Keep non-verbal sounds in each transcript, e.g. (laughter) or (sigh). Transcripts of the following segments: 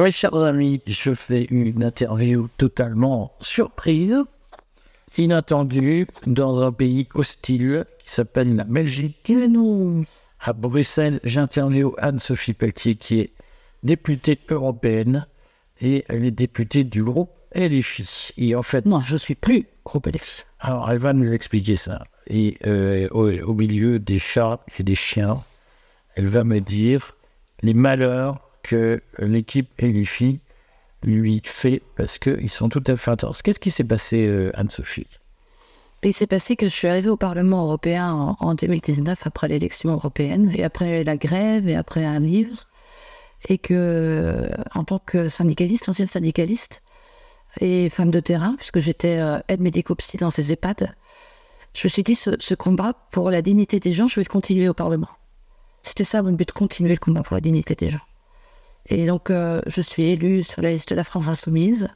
Oui, chers amis, je fais une interview totalement surprise, inattendue, dans un pays hostile qui s'appelle la Belgique. non. À Bruxelles, j'interviewe Anne-Sophie Pelletier, qui est députée européenne, et elle est députée du groupe LFI. Et en fait, Non, je suis plus groupe LFI. alors elle va nous expliquer ça. Et euh, au, au milieu des chats et des chiens, elle va me dire les malheurs que l'équipe LFI lui fait parce qu'ils sont tout à fait intenses. Qu'est-ce qui s'est passé, euh, Anne-Sophie? Et il s'est passé que je suis arrivée au Parlement européen en, en 2019 après l'élection européenne et après la grève et après un livre et que en tant que syndicaliste, ancienne syndicaliste et femme de terrain, puisque j'étais euh, aide médico-psy dans ces EHPAD, je me suis dit ce, ce combat pour la dignité des gens, je vais le continuer au Parlement. C'était ça mon but, continuer le combat pour la dignité des gens. Et donc euh, je suis élue sur la liste de la France Insoumise.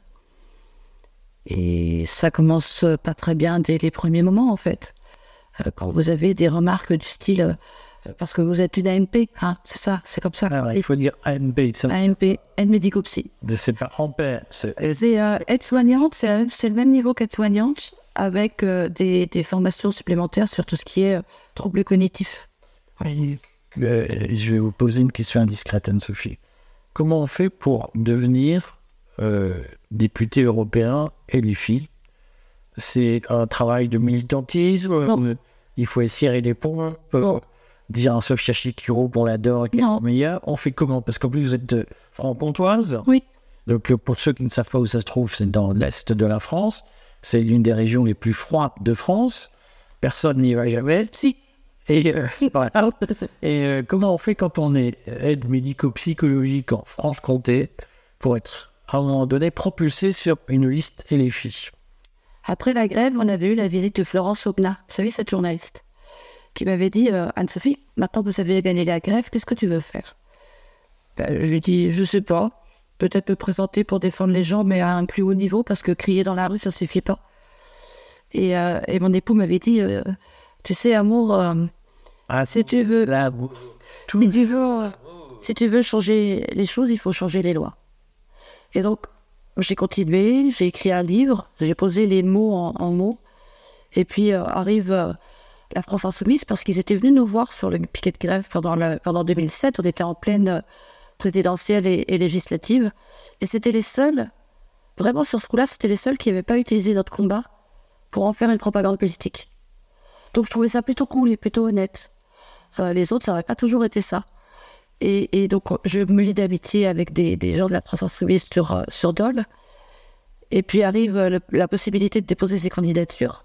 Et ça commence pas très bien dès les premiers moments, en fait. Euh, quand vous avez des remarques du style, euh, parce que vous êtes une AMP, hein, c'est ça, c'est comme ça. Alors, il faut dire AMP, ça- AMP, aide médico-psy. de c'est pas ampère, c'est aide-soignante, c'est le même niveau qu'aide-soignante, avec des, des formations supplémentaires sur tout ce qui est troubles cognitifs. Je vais vous poser une question indiscrète, Anne-Sophie. Comment on fait pour devenir euh, député européen filles C'est un travail de militantisme? Non. euh, Il faut essayer les ponts euh. Dire un Sofia Chikiro pour l'adore qui est meilleure. On fait comment? Parce qu'en plus, vous êtes euh, franc-comtoise. Oui. Donc, pour ceux qui ne savent pas où ça se trouve, c'est dans l'est de la France. C'est l'une des régions les plus froides de France. Personne n'y va jamais. Si. Et, euh, (laughs) Et euh, comment on fait quand on est aide médico-psychologique en Franche-Comté pour être à un moment donné propulsé sur une liste et les fiches Après la grève, on avait eu la visite de Florence Aubenas, vous savez, cette journaliste, qui m'avait dit euh, Anne-Sophie, maintenant que vous avez gagné la grève, qu'est-ce que tu veux faire? Ben, Je lui ai dit Je sais pas. Peut-être me présenter pour défendre les gens, mais à un plus haut niveau, parce que crier dans la rue, ça suffit pas. Et, mon époux m'avait dit Tu sais, amour, euh, Ah, si tu veux, là, si tu veux, euh, si tu veux changer les choses, il faut changer les lois. Et donc, j'ai continué, j'ai écrit un livre, j'ai posé les mots en, en mots. Et puis euh, arrive euh, la France Insoumise parce qu'ils étaient venus nous voir sur le piquet de grève pendant, le, pendant 2007. On était en pleine présidentielle et, et législative. Et c'était les seuls, vraiment sur ce coup-là, c'était les seuls qui n'avaient pas utilisé notre combat pour en faire une propagande politique. Donc je trouvais ça plutôt cool et plutôt honnête. Euh, les autres, ça n'aurait pas toujours été ça. Et, donc, je me lie d'amitié avec des, gens de la France Insoumise sur, euh, sur Dole. Et puis arrive euh, la possibilité de déposer ses candidatures.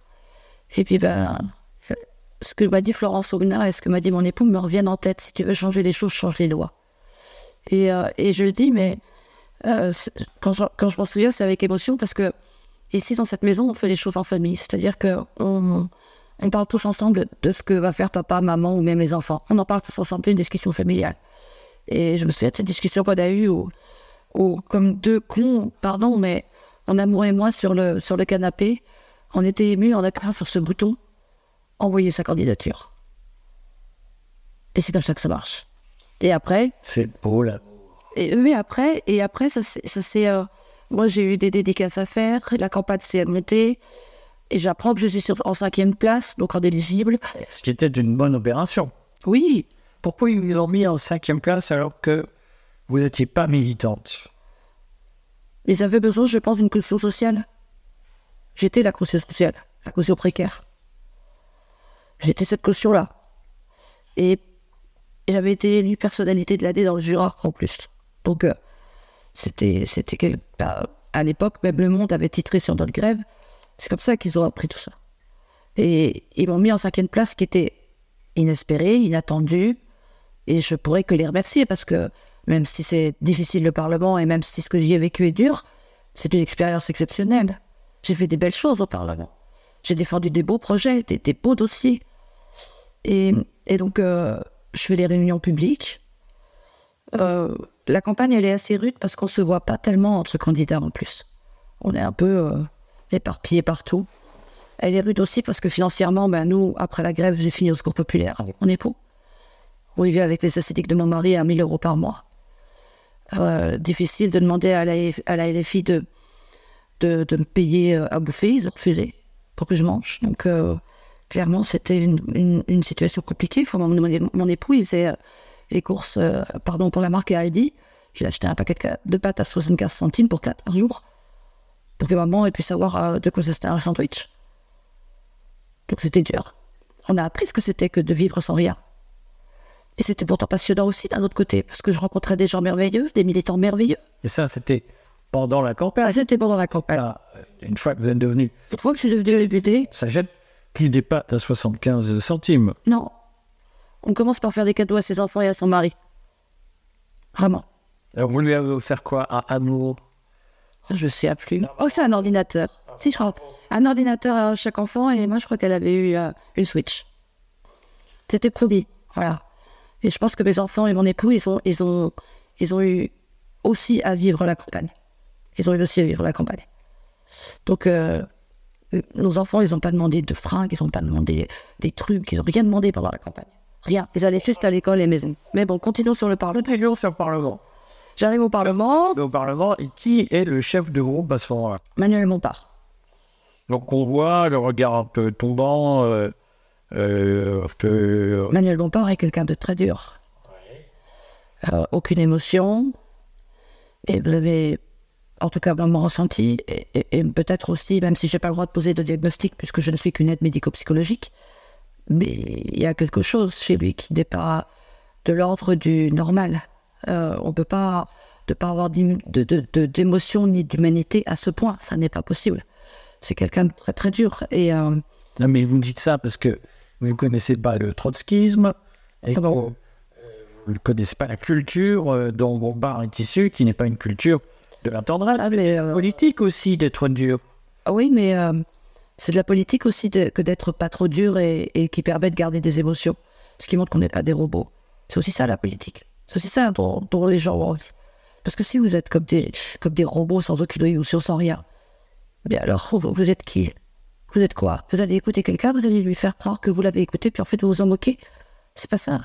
Et puis, ben, ce que m'a dit Florence Aubenas et ce que m'a dit mon époux me reviennent en tête. Si tu veux changer les choses, change les lois. Et, je le dis, mais quand je, quand m'en souviens, c'est avec émotion parce que ici, dans cette maison, on fait les choses en famille. C'est-à-dire que on, on parle tous ensemble de ce que va faire papa, maman ou même les enfants. On en parle tous ensemble, c'est une discussion familiale. Et je me souviens de cette discussion qu'on a eue où, où, comme deux cons, pardon, mais mon amour et moi sur le, sur le canapé, on était émus en appuyant sur ce bouton, envoyer sa candidature. Et c'est comme ça que ça marche. Et après, c'est beau là. et, mais après, et après, ça ça c'est, euh, moi j'ai eu des dédicaces à faire, la campagne s'est montée, et j'apprends que je suis sur, en cinquième place, donc en éligible. Ce qui était une bonne opération. Oui, Pourquoi ils vous ont mis en cinquième place alors que vous n'étiez pas militante? Ils avaient besoin, je pense, d'une caution sociale. J'étais la caution sociale, la caution précaire. J'étais cette caution-là. Et, et j'avais été élue personnalité de l'année dans le Jura, en plus. Donc, euh, c'était, c'était quel- à l'époque, même Le Monde avait titré sur notre grève. C'est comme ça qu'ils ont appris tout ça. Et ils m'ont mis en cinquième place, qui était inespéré, inattendu. Et je pourrais que les remercier parce que même si c'est difficile le Parlement et même si ce que j'y ai vécu est dur, c'est une expérience exceptionnelle. J'ai fait des belles choses au Parlement. J'ai défendu des beaux projets, des, beaux dossiers. Et, et donc, euh, je fais les réunions publiques. Euh, la campagne, elle est assez rude parce qu'on ne se voit pas tellement entre candidats en plus. On est un peu euh, éparpillés partout. Elle est rude aussi parce que financièrement, ben, nous, après la grève, j'ai fini au secours populaire avec mon époux. On vivait avec les ascétiques de mon mari à 1000 euros par mois. euh, difficile de demander à la, à la LFI de, de, de me payer euh, à bouffer. Ils ont refusé pour que je mange. Donc, euh, clairement, c'était une, une, une situation compliquée. Enfin, mon, mon, mon époux, il faisait euh, les courses euh, pardon, pour la marque Aldi. Il a acheté un paquet de, de pâtes à 75 centimes pour 4 par jour. Pour que maman ait pu savoir euh, de quoi c'était un sandwich. Donc, c'était dur. On a appris ce que c'était que de vivre sans rien. Et c'était pourtant passionnant aussi d'un autre côté, parce que je rencontrais des gens merveilleux, des militants merveilleux. Et ça, c'était pendant la campagne. Ah, c'était pendant la campagne. Là, une fois que vous êtes devenu, Une fois que je suis devenue députée, ça jette plus des pâtes à 75 centimes. non. On commence par faire des cadeaux à ses enfants et à son mari. Vraiment. Alors, vous lui avez offert quoi? Un amour? Je sais plus. Oh, c'est un ordinateur. Si, je crois. Un ordinateur à chaque enfant, et moi, je crois qu'elle avait eu euh, une Switch. C'était promis. Voilà. Et je pense que mes enfants et mon époux, ils ont, ils ont, ils ont eu aussi à vivre la campagne. Ils ont eu aussi à vivre la campagne. Donc, euh, nos enfants, ils n'ont pas demandé de fringues, ils n'ont pas demandé des trucs, ils n'ont rien demandé pendant la campagne. Rien. Ils allaient juste à l'école et maison. Mais bon, continuons sur le Parlement. Continuons sur le Parlement. J'arrive au Parlement, Au Parlement, et qui est le chef de groupe à ce moment-là Manuel Montpart. Donc, on voit le regard un peu tombant, euh, euh, peu- Manuel Bompard est quelqu'un de très dur. Euh, aucune émotion. Et vous avez, en tout cas, mon ressenti, et, et- et peut-être aussi, même si je n'ai pas le droit de poser de diagnostic, puisque je ne suis qu'une aide médico-psychologique, mais il y a quelque chose chez lui qui n'est pas de l'ordre du normal. Euh, on ne peut pas ne pas avoir d'émotion ni d'humanité à ce point. Ça n'est pas possible. C'est quelqu'un de très très dur. Et euh, Non, mais vous dites ça parce que vous ne connaissez pas le trotskisme et Ah bon euh, vous ne connaissez pas la culture dont Bompard est issu, qui n'est pas une culture de la tendresse. Ah, mais, politique aussi d'être dur. Ah Oui, mais c'est de la politique aussi de- que d'être pas trop dur et, et qui permet de garder des émotions. Ce qui montre qu'on n'est pas des robots. C'est aussi ça la politique. C'est ça dont, les gens ont. Parce que si vous êtes comme des, comme des robots sans aucune émotion, sans rien, bien alors vous, êtes qui? Vous êtes quoi? Vous allez écouter quelqu'un, vous allez lui faire croire que vous l'avez écouté, puis en fait vous vous en moquez? C'est pas ça.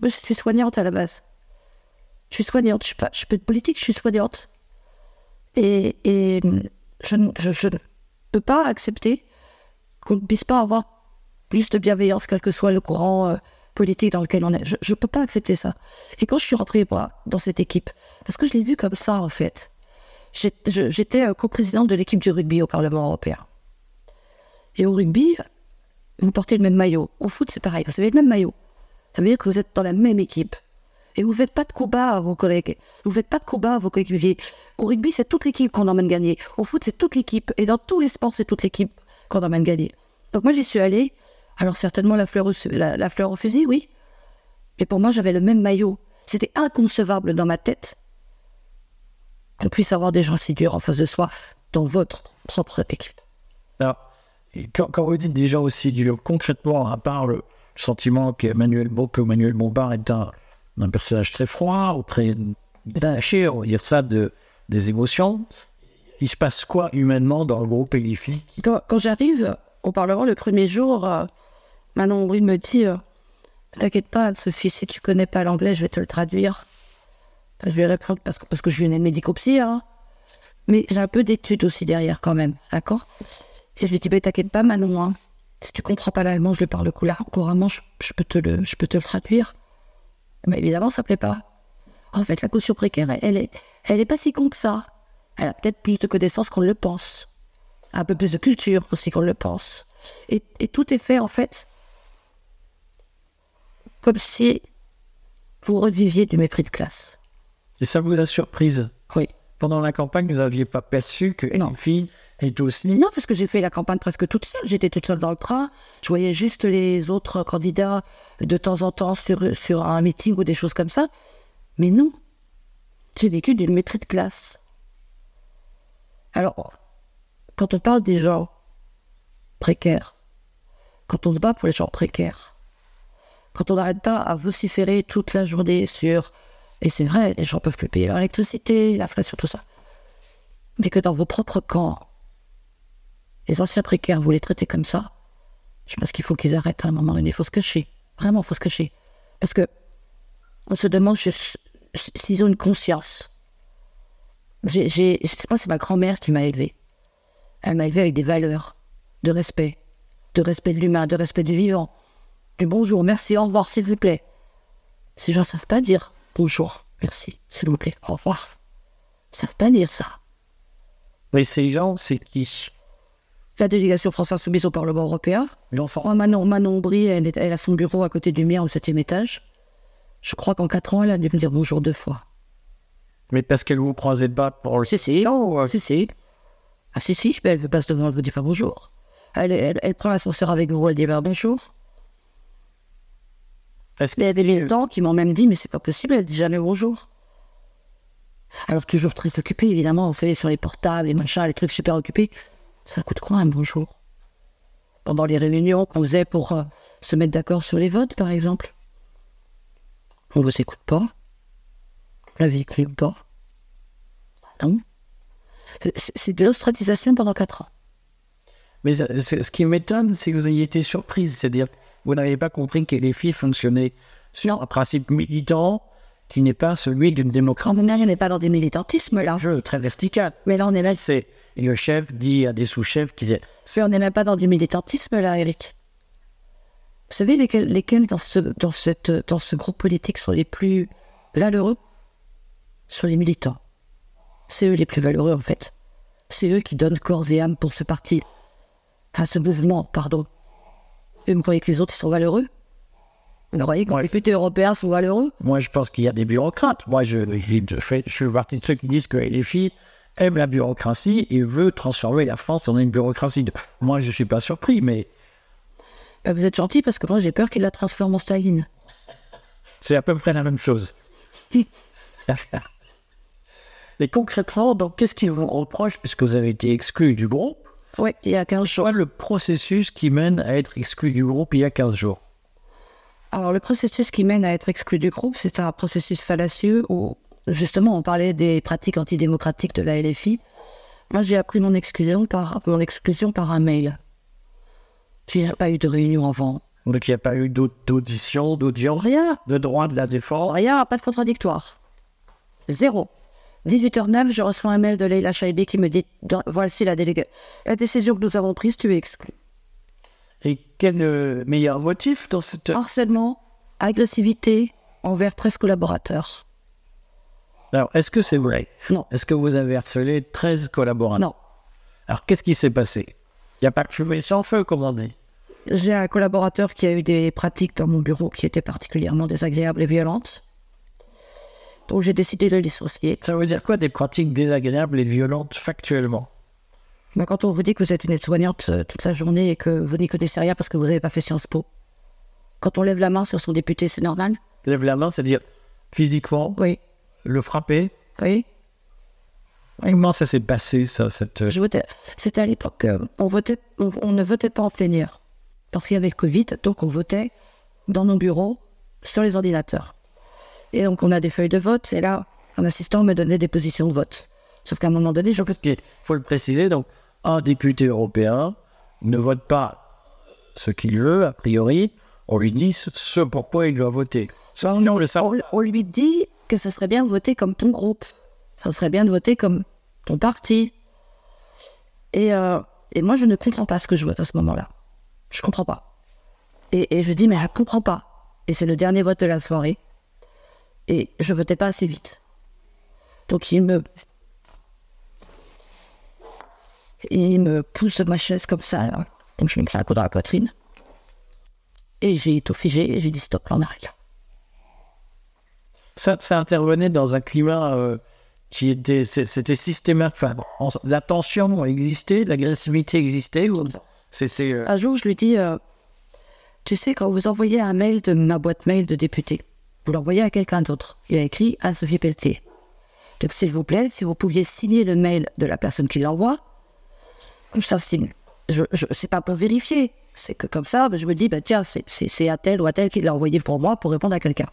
Moi je suis soignante à la base. Je suis soignante, je suis pas, je suis pas de politique, je suis soignante. Et, et je, je ne peux pas accepter qu'on ne puisse pas avoir plus de bienveillance, quel que soit le courant euh, politique dans lequel on est. Je ne peux pas accepter ça. Et quand je suis rentrée dans cette équipe, parce que je l'ai vu comme ça en fait, j'étais euh, co-présidente de l'équipe du rugby au Parlement européen. Et au rugby, vous portez le même maillot. Au foot, c'est pareil, vous avez le même maillot. Ça veut dire que vous êtes dans la même équipe. Et vous ne faites pas de combat à vos collègues. Vous ne faites pas de combat à vos coéquipiers. Au rugby, c'est toute l'équipe qu'on emmène gagner. Au foot, c'est toute l'équipe. Et dans tous les sports, c'est toute l'équipe qu'on emmène gagner. Donc moi, j'y suis allée. Alors certainement la fleur, au, la, la fleur au fusil, oui. Mais pour moi, j'avais le même maillot. C'était inconcevable dans ma tête qu'on puisse avoir des gens si durs en face de soi dans votre propre équipe. Alors, quand, quand vous dites des gens aussi durs, concrètement, à part le sentiment qu'Emmanuel que Manuel Bompard est un, un personnage très froid, ou très il y a ça de, des émotions, il se passe quoi humainement dans le groupe Elifi? Quand, quand j'arrive au Parlement le premier jour, Manon Aubry me dit euh, T'inquiète pas, Sophie, si tu connais pas l'anglais, je vais te le traduire. Je vais répondre parce que, parce que je suis une aide médico-psy, hein. mais j'ai un peu d'études aussi derrière quand même, d'accord? Et je lui dis bah, T'inquiète pas, Manon, hein. si tu comprends pas l'allemand, je le parle couramment, je, je peux te le, je peux te le traduire. Mais évidemment, ça plaît pas. En fait, la caution précaire, elle, elle est, elle est pas si con que ça. Elle a peut-être plus de connaissances qu'on le pense un peu plus de culture aussi qu'on le pense. Et tout est fait en fait comme si vous reviviez du mépris de classe. Et ça vous a surprise? Oui. Pendant la campagne, vous n'aviez pas perçu que Non. Elifi est aussi... Non, parce que j'ai fait la campagne presque toute seule. J'étais toute seule dans le train. Je voyais juste les autres candidats de temps en temps sur, sur un meeting ou des choses comme ça. Mais non. J'ai vécu du mépris de classe. Alors, quand on parle des gens précaires, quand on se bat pour les gens précaires, quand on n'arrête pas à vociférer toute la journée sur, et c'est vrai, les gens peuvent plus payer leur électricité, l'inflation, tout ça, mais que dans vos propres camps, les anciens précaires, vous les traitez comme ça, je pense qu'il faut qu'ils arrêtent à un moment donné, il faut se cacher, vraiment, il faut se cacher. Parce que on se demande s'ils ont une conscience. J'ai, j'ai, pas, c'est ma grand-mère qui m'a élevé. Elle m'a élevé avec des valeurs de respect, de respect de l'humain, de respect du vivant, du bonjour, merci, au revoir, s'il vous plaît. Ces gens savent pas dire bonjour, merci, s'il vous plaît, au revoir. Ils savent pas dire ça. Mais ces gens, c'est qui? La délégation française soumise au Parlement européen. L'enfant. Manon, Manon elle, est- elle a son bureau à côté du mien au septième étage. Je crois qu'en quatre ans, elle a dû me dire bonjour deux fois. Mais parce qu'elle vous croisait pas pour le Si, si. Non, euh, Si, si. Ah, si, si, mais elle passe devant, elle vous dit pas bonjour. Elle, elle, elle prend l'ascenseur avec vous, elle dit pas bonjour. Est-ce Il y a des militants qui m'ont même dit, mais c'est pas possible, elle dit jamais bonjour. Alors, toujours très occupée, évidemment, on fait sur les portables, les machins, les trucs super occupés. Ça coûte quoi un bonjour? Pendant les réunions qu'on faisait pour euh, se mettre d'accord sur les votes, par exemple. On vous écoute pas. La vie écrit pas. Bah non. C'est- de l'ostratisation pendant quatre ans. Mais ce ce- ce qui m'étonne, c'est que vous ayez été surprise. C'est-à-dire, vous n'avez pas compris que les filles fonctionnaient sur Non. un principe militant qui n'est pas celui d'une démocratie. temps, on n'est pas dans des militantismes, là. Jeu très vertical. Mais là, on est même, C'est et le chef dit à des sous-chefs qui disent on n'est même pas dans du militantisme, là, Eric. Vous savez lesquels, lesquels dans, ce, dans, cette, dans ce groupe politique sont les plus valeureux? Sont les militants. C'est eux les plus valeureux, en fait. C'est eux qui donnent corps et âme pour ce parti. Enfin, ce mouvement, pardon. Et vous croyez que les autres, ils sont valeureux? Vous croyez que les députés européens sont valeureux? Moi, je pense qu'il y a des bureaucrates. Moi, je, je, fais- je suis partie de ceux qui disent que les filles aiment la bureaucratie et veulent transformer la France en une bureaucratie. Moi, je suis pas surpris, mais Ben, Vous êtes gentil parce que moi, j'ai peur qu'ils la transforment en Staline. c'est à peu près la même chose. (laughs) et concrètement, donc, qu'est-ce qu'ils vous reprochent puisque vous avez été exclu du groupe? Oui, il y a 15 jours. Soit le processus qui mène à être exclu du groupe il y a 15 jours? Alors, le processus qui mène à être exclu du groupe, c'est un processus fallacieux où, justement, on parlait des pratiques antidémocratiques de la LFI. Moi, j'ai appris mon exclusion par, mon exclusion par un mail. J'ai pas eu de réunion avant. Donc, il n'y a pas eu d'aud- d'audition, d'audience, Rien, de droit de la défense? rien, pas de contradictoire. Zéro. 18h09, je reçois un mail de Leila Chaibi qui me dit Voici la, déléga- la décision que nous avons prise, tu es exclu. Et quel euh, meilleur motif dans cette... Harcèlement, agressivité envers 13 collaborateurs. Alors, est-ce que c'est vrai? Non, Est-ce que vous avez harcelé 13 collaborateurs? Non. Alors, qu'est-ce qui s'est passé? Il n'y a pas de fumée sans feu, comme on dit. J'ai un collaborateur qui a eu des pratiques dans mon bureau qui étaient particulièrement désagréables et violentes. Donc j'ai décidé de le licencier. Ça veut dire quoi des pratiques désagréables et violentes factuellement? Mais quand on vous dit que vous êtes une aide-soignante euh, toute la journée et que vous n'y connaissez rien parce que vous n'avez pas fait Sciences Po, quand on lève la main sur son député, c'est normal Lève la main, c'est-à-dire physiquement, Oui. le frapper? Oui. Comment ça s'est passé, ça, cette... euh, Je votais. C'était à l'époque, euh, on, votait, on, on ne votait pas en plénière. Parce qu'il y avait le Covid, donc on votait dans nos bureaux sur les ordinateurs. Et donc on a des feuilles de vote, et là, un assistant me donnait des positions de vote. Sauf qu'à un moment donné, je qu'il faut le préciser, donc, un député européen ne vote pas ce qu'il veut, a priori. On lui dit ce, pourquoi il doit voter. Ça, on le savent. on, on lui dit que ce serait bien de voter comme ton groupe. Ça serait bien de voter comme ton parti. Et, euh, et moi, je ne comprends pas ce que je vote à ce moment-là. Je comprends pas. Et, et je dis, mais je comprends pas. Et c'est le dernier vote de la soirée. Et je votais pas assez vite. Donc il me. Il me pousse de ma chaise comme ça. là. Donc je me fais un coup dans la poitrine. Et j'ai tout figé et j'ai dit stop, là on arrête là. Ça, ça intervenait dans un climat euh, qui était, c'était systématique. Enfin, en- la tension existait, l'agressivité existait. ou C'était. euh, Un jour, je lui dis, euh, tu sais, quand vous envoyez un mail de ma boîte mail de député, vous l'envoyez à quelqu'un d'autre. Il a écrit à Sophie Pelletier. Donc, s'il vous plaît, si vous pouviez signer le mail de la personne qui l'envoie, comme ça, signe. Je, je, c'est pas pour vérifier. C'est que comme ça, ben, je me dis, bah, tiens, c'est, à tel ou à tel qui l'a envoyé pour moi pour répondre à quelqu'un.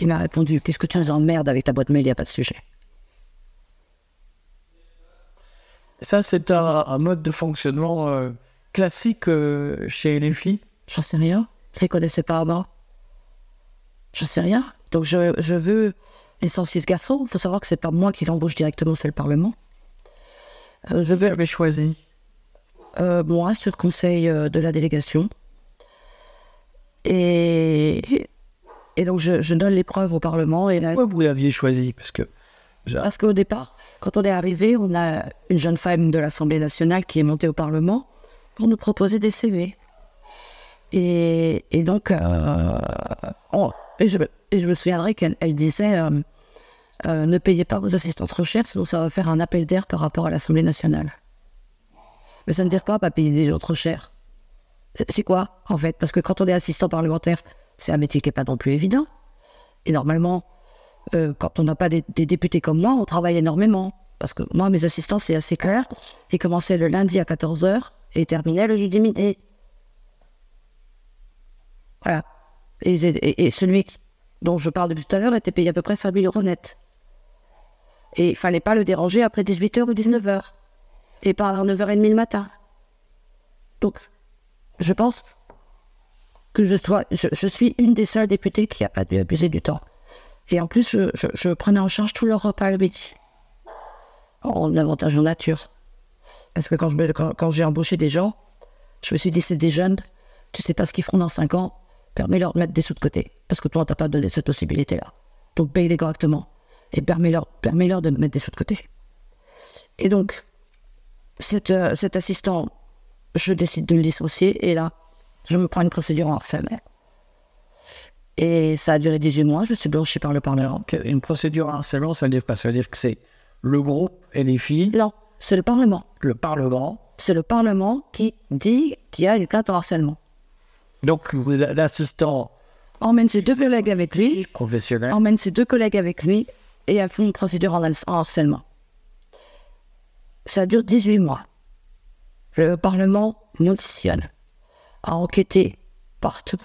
Il m'a répondu, qu'est-ce que tu nous emmerdes avec ta boîte mail, il n'y a pas de sujet. Ça, c'est un, un mode de fonctionnement euh, classique euh, chez les filles. J'en sais rien. Je les connaissais pas avant. J'en sais rien. Donc je, je veux licencier ce garçon. Il faut savoir que c'est pas moi qui l'embauche directement, c'est le Parlement. Euh, je vais, Vous choisi euh, moi, sur conseil euh, de la délégation. Et, et donc, je, je donne les preuves au Parlement. Et là, Pourquoi vous l'aviez choisi? Parce que Parce qu'au départ, quand on est arrivé, on a une jeune femme de l'Assemblée nationale qui est montée au Parlement pour nous proposer des CV. Et, et donc, euh, on- et, je, me souviendrai qu'elle elle disait euh, euh, ne payez pas vos assistants trop cher, sinon ça va faire un appel d'air par rapport à l'Assemblée nationale. Mais ça ne veut dire quoi, pas payer des gens trop cher C'est quoi, en fait? Parce que quand on est assistant parlementaire, c'est un métier qui n'est pas non plus évident. Et normalement, euh, quand on n'a pas des, des députés comme moi, on travaille énormément. Parce que moi, mes assistants, c'est assez clair. Ils commençaient le lundi à 14h et terminaient le jeudi midi. Voilà. Et, celui dont je parle depuis tout à l'heure était payé à peu près 5 000 euros net. Et il fallait pas le déranger après 18h ou 19h. Et pas avant 9h30 le matin. Donc, je pense que je, suis une des seules députées qui n'a pas dû abuser du temps. Et en plus, je, prenais en charge tout leur repas le midi. En avantage en nature. Parce que quand j'ai embauché des gens, je me suis dit, c'est des jeunes, tu sais pas ce qu'ils feront dans 5 ans, permets-leur de mettre des sous de côté. Parce que toi, on t'a pas donné cette possibilité-là. Donc paye-les correctement. Et permets-leur permets -leur de mettre des sous de côté. Et donc, cet, euh, cet assistant, je décide de le licencier, et là, je me prends une procédure en harcèlement. Et ça a duré 18 mois, je suis blanchi par le Parlement. une procédure harcèlement, ça veut dire quoi? Ça veut dire que c'est le groupe et les filles, Non, c'est le Parlement. le Parlement. C'est le Parlement qui dit qu'il y a une plainte en harcèlement. Donc l'assistant Emmène ses deux collègues avec lui, professionnel. emmène ses deux collègues avec lui, et elles font une procédure en, harcèlement. Ça dure 18 mois. Le Parlement m'auditionne, a enquêté partout,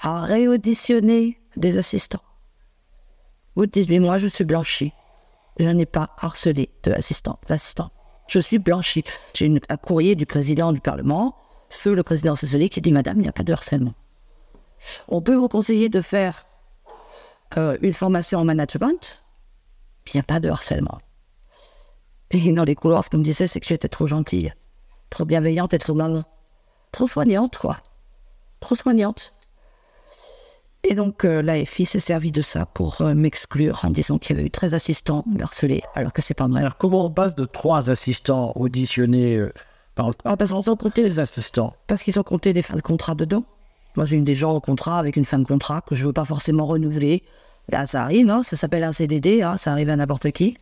a réauditionné des assistants. Au bout de 18 mois, je suis blanchi. Je n'ai pas harcelé de assistant, d'assistant. Je suis blanchi. J'ai un courrier du président du Parlement, feu le président Sassoli, qui dit Madame, il n'y a pas de harcèlement. On peut vous conseiller de faire euh, une formation en management, il n'y a pas de harcèlement. Et dans les couloirs, ce qu'on me disait, c'est que j'étais trop gentille, trop bienveillante et trop maman. Trop soignante, quoi. Trop soignante. Et donc, euh, l'AFI s'est servi de ça pour euh, m'exclure en disant qu'il y avait eu 13 assistants harcelés, alors que c'est pas vrai. Alors comment on passe de trois assistants auditionnés par. Ah, parce qu'ils ont compté les assistants Parce qu'ils ont compté des fins de contrat dedans. Moi, j'ai eu des gens au contrat avec une fin de contrat que je ne veux pas forcément renouveler. Là, ça arrive, hein, ça s'appelle un CDD, hein, ça arrive à n'importe qui.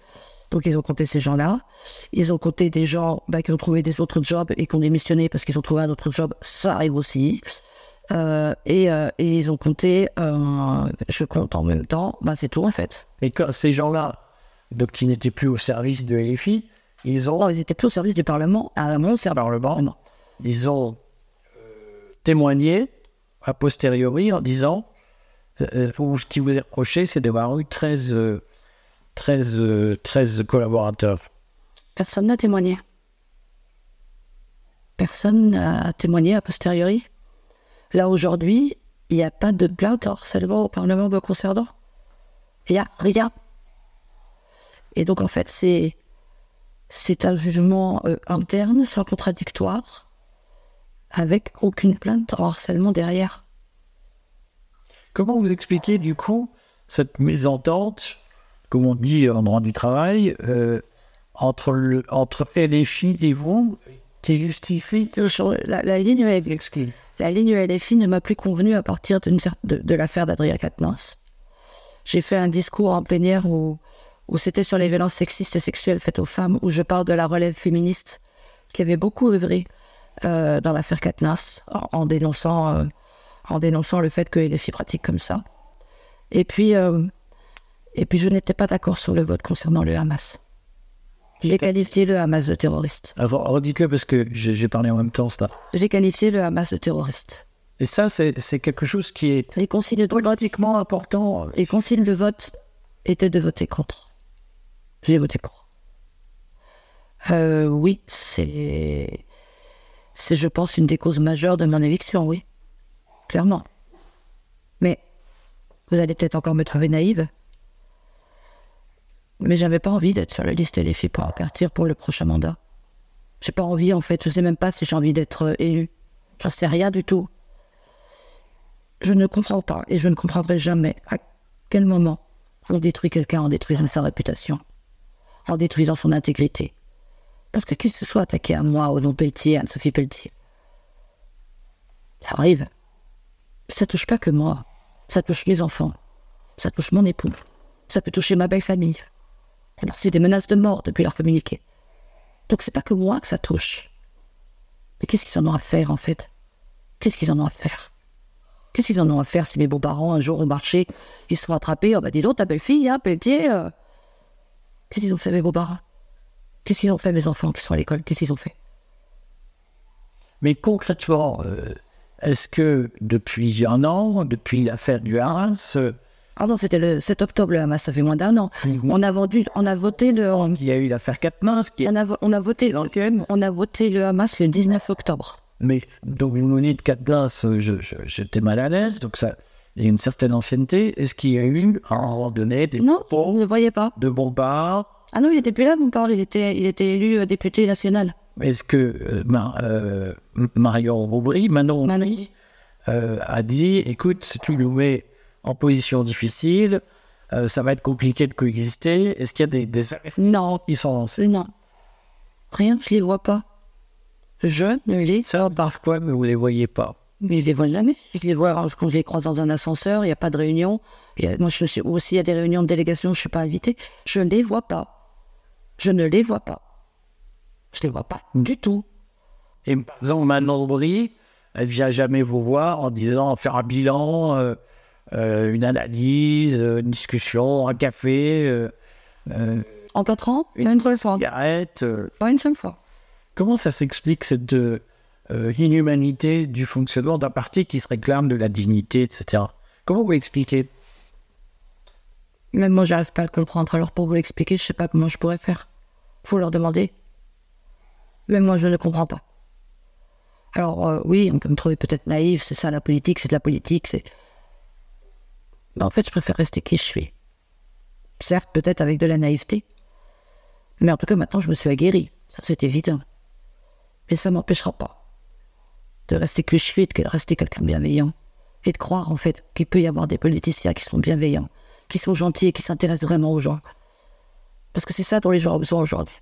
Donc, ils ont compté ces gens-là. Ils ont compté des gens bah, qui ont trouvé des autres jobs et qui ont démissionné parce qu'ils ont trouvé un autre job. Ça arrive aussi. Euh, et, euh, et ils ont compté, euh, je compte en même temps, bah, c'est tout en fait. Et quand ces gens-là, donc qui n'étaient plus au service de LFI, ils ont, Non, ils étaient plus au service du Parlement, à mon service. Parlement. ils ont euh, témoigné a posteriori en disant euh, ou ce qui vous est reproché, c'est d'avoir eu 13, euh, 13, euh, 13 collaborateurs. Personne n'a témoigné. Personne n'a témoigné a posteriori. Là, aujourd'hui, il n'y a pas de plainte harcèlement au Parlement me concernant. Il n'y a rien. Et donc, en fait, c'est, c'est un jugement euh, interne, sans contradictoire, avec aucune plainte en harcèlement derrière. Comment vous expliquez du coup cette mésentente, comme on dit en droit du travail, euh, entre, le, entre LFI et vous, qui justifie La, la ligne LFI, la ligne LFI ne m'a plus convenu à partir de, de l'affaire d'Adrien Quatennens. J'ai fait un discours en plénière où, où c'était sur les violences sexistes et sexuelles faites aux femmes, où je parle de la relève féministe qui avait beaucoup œuvré euh, dans l'affaire Quatennens en, en dénonçant, euh, en dénonçant le fait que les filles pratiquent comme ça. Et puis, euh, et puis je n'étais pas d'accord sur le vote concernant le Hamas. J'ai qualifié le Hamas de terroriste. Alors, redites-le parce que j'ai parlé en même temps, ça. J'ai qualifié le Hamas de terroriste. Et ça, c'est quelque chose qui est Les consignes de vote politiquement important. Les consignes de vote étaient de voter contre. J'ai voté pour. Euh, oui, c'est, c'est, je pense, une des causes majeures de mon éviction, oui. Clairement. Mais vous allez peut-être encore me trouver naïve. Mais j'avais pas envie d'être sur la liste des filles pour partir pour le prochain mandat. J'ai pas envie, en fait. Je sais même pas si j'ai envie d'être euh, élu. J'en sais rien du tout. Je ne comprends pas et je ne comprendrai jamais à quel moment on détruit quelqu'un en détruisant sa réputation, en détruisant son intégrité. Parce que qui ce soit attaqué à moi, au nom Pelletier, Anne-Sophie Pelletier, ça arrive. Mais ça touche pas que moi. Ça touche mes enfants. Ça touche mon époux. Ça peut toucher ma belle famille. On a reçu des menaces de mort depuis leur communiqué. Donc c'est pas que moi que ça touche. Mais qu'est-ce qu'ils en ont à faire en fait? Qu'est-ce qu'ils en ont à faire? Qu'est-ce qu'ils en ont à faire si mes beaux-parents un jour au marché, ils se sont attrapés Oh bah dis donc ta belle-fille, hein, Pelletier euh. Qu'est-ce qu'ils ont fait mes beaux-parents? Qu'est-ce qu'ils ont fait mes enfants qui sont à l'école? Qu'est-ce qu'ils ont fait? Mais concrètement, euh, est-ce que depuis un an, depuis l'affaire du Hamas, euh, Ah non, c'était le 7 octobre le Hamas, ça fait moins d'un an. On a vendu, on a voté le, on il y a eu l'affaire Katmins qui est a, on a voté, l'ancienne. on a voté le Hamas le 19 octobre. Mais donc vous nous dites Katmins, euh, j'étais mal à l'aise, donc ça, il y a une certaine ancienneté. Est-ce qu'il y a eu à un moment donné des Non, propos ne le voyait pas. de bombards Ah non, il était plus là, père. Il était, il était élu euh, député national. Est-ce que euh, Mar- euh, Marion Aubry, Manon Manon. Euh, a dit écoute, si tu nous mets en position difficile, ça va être compliqué de coexister. Est-ce qu'il y a des, des Non, qui sont lancés? Non. Rien, je les vois pas. Je ne les Ça, parfois, mais vous ne les voyez pas. Mais je les vois jamais. Je les vois alors, quand je les croise dans un ascenseur, il n'y a pas de réunion. A- moi, je suis aussi, il y a des réunions de délégation, je ne suis pas invité. Je ne les vois pas. Je ne les vois pas. Je les vois pas du tout. Et par exemple, Manon Aubry, elle vient jamais vous voir en disant faire un bilan, euh, euh, une analyse, euh, une discussion, un café, euh, euh, En quatre ans, une une seule fois. cigarette. euh. Pas une seule fois. Comment ça s'explique cette euh, inhumanité du fonctionnement d'un parti qui se réclame de la dignité, etc. Comment vous expliquez Même moi, j'arrive pas à le comprendre. Alors, pour vous l'expliquer, je sais pas comment je pourrais faire. Faut leur demander. Même moi, je ne comprends pas. Alors, euh, oui, on peut me trouver peut-être naïf, c'est ça la politique, c'est de la politique, c'est. Mais en fait, je préfère rester qui je suis. Certes, peut-être avec de la naïveté. Mais en tout cas, maintenant, je me suis aguerri. Ça, c'est évident. Mais ça m'empêchera pas de rester que je suis, de rester quelqu'un de bienveillant. Et de croire, en fait, qu'il peut y avoir des politiciens qui sont bienveillants, qui sont gentils et qui s'intéressent vraiment aux gens. Parce que c'est ça dont les gens ont besoin aujourd'hui.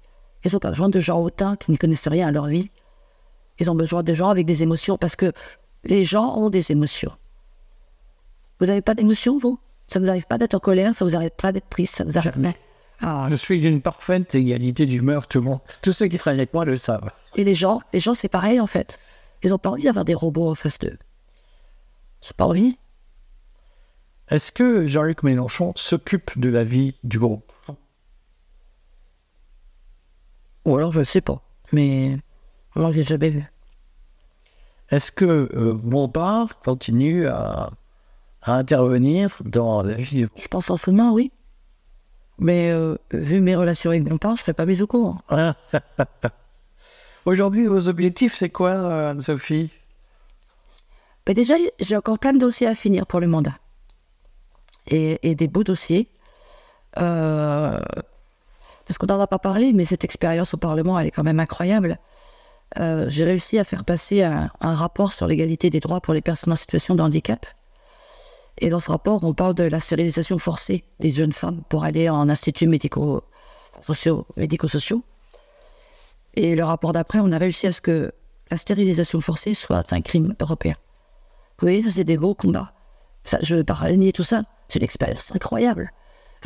Ils n'ont pas besoin de gens hautains qui ne connaissent rien à leur vie. Ils ont besoin de gens avec des émotions parce que les gens ont des émotions. Vous n'avez pas d'émotions, vous? Ça vous arrive pas d'être en colère Ça vous arrive pas d'être triste Ça vous arrive pas Ah, je suis d'une parfaite égalité d'humeur, tout le monde. Tous ceux qui travaillent avec moi le savent. Et les gens, les gens, c'est pareil en fait. Ils n'ont pas envie d'avoir des robots en face d'eux. C'est pas envie. Est-ce que Jean-Luc Mélenchon s'occupe de la vie du groupe? Ou alors je sais pas. Mais moi, j'ai jamais vu. Est-ce que euh, Bompard continue à, à intervenir dans la vie du groupe? Je pense en ce moment, oui. Mais euh, vu mes relations avec Bompard, je ferai pas mes au courant. (laughs) Aujourd'hui, vos objectifs, c'est quoi, euh, Anne-Sophie? Mais déjà, j'ai encore plein de dossiers à finir pour le mandat. Et, des beaux dossiers. Euh, parce qu'on n'en a pas parlé, mais cette expérience au Parlement, elle est quand même incroyable. Euh, j'ai réussi à faire passer un, rapport sur l'égalité des droits pour les personnes en situation de handicap. Et dans ce rapport, on parle de la stérilisation forcée des jeunes femmes pour aller en instituts médico sociaux, médico-sociaux. Et le rapport d'après, on a réussi à ce que la stérilisation forcée soit un crime européen. Vous voyez, ça c'est des beaux combats. Ça, je ne veux pas renier tout ça. C'est une expérience incroyable.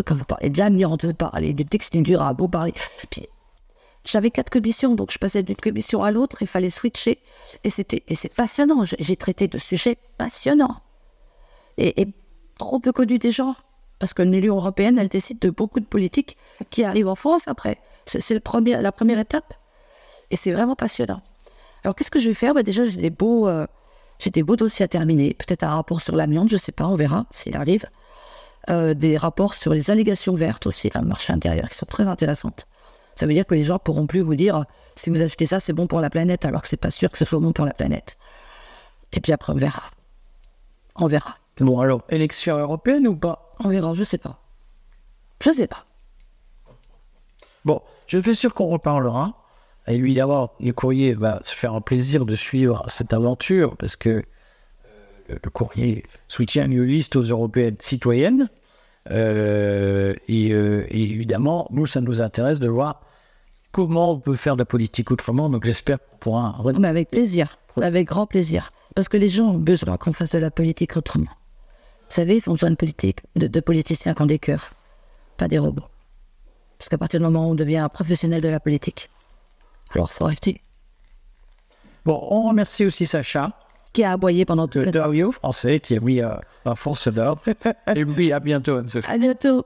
Quand vous parlez de l'amiante, vous parlez du textile durable, vous parlez... Puis, j'avais quatre commissions, donc je passais d'une commission à l'autre, il fallait switcher. Et c'est passionnant. J'ai- traité de sujets passionnants. Et, trop peu connus des gens. Parce que l'Union européenne, elle décide de beaucoup de politiques qui arrivent en France après. C'est, la première étape. Et c'est vraiment passionnant. Alors, qu'est-ce que je vais faire? Bah, Déjà, j'ai des beaux... euh, j'ai des beaux dossiers à terminer, peut-être un rapport sur l'amiante, je sais pas, on verra s'il arrive. Euh, des rapports sur les allégations vertes aussi dans le marché intérieur qui sont très intéressantes. Ça veut dire que les gens pourront plus vous dire si vous achetez ça, c'est bon pour la planète, alors que c'est pas sûr que ce soit bon pour la planète. Et puis après, on verra. On verra. Bon, alors, élection européenne ou pas? On verra, je sais pas. Je sais pas. Bon, je suis sûr qu'on reparlera. Et évidemment, le courrier va se faire un plaisir de suivre cette aventure parce que euh, le courrier soutient une liste aux européennes citoyennes. Euh, et, euh, et évidemment, nous, ça nous intéresse de voir comment on peut faire de la politique autrement. Donc j'espère qu'on pourra. Mais avec plaisir, avec grand plaisir. Parce que les gens ont besoin qu'on fasse de la politique autrement. Vous savez, ils ont besoin de, politique, de, de politiciens qui ont des cœurs, pas des robots. Parce qu'à partir du moment où on devient un professionnel de la politique, alors faut arrêter. Bon, on remercie aussi Sacha, Qui a aboyé pendant tout le temps. Français, qui a mis euh, un fond sonore. (laughs) Et puis à bientôt, Anne-Sophie. À bientôt.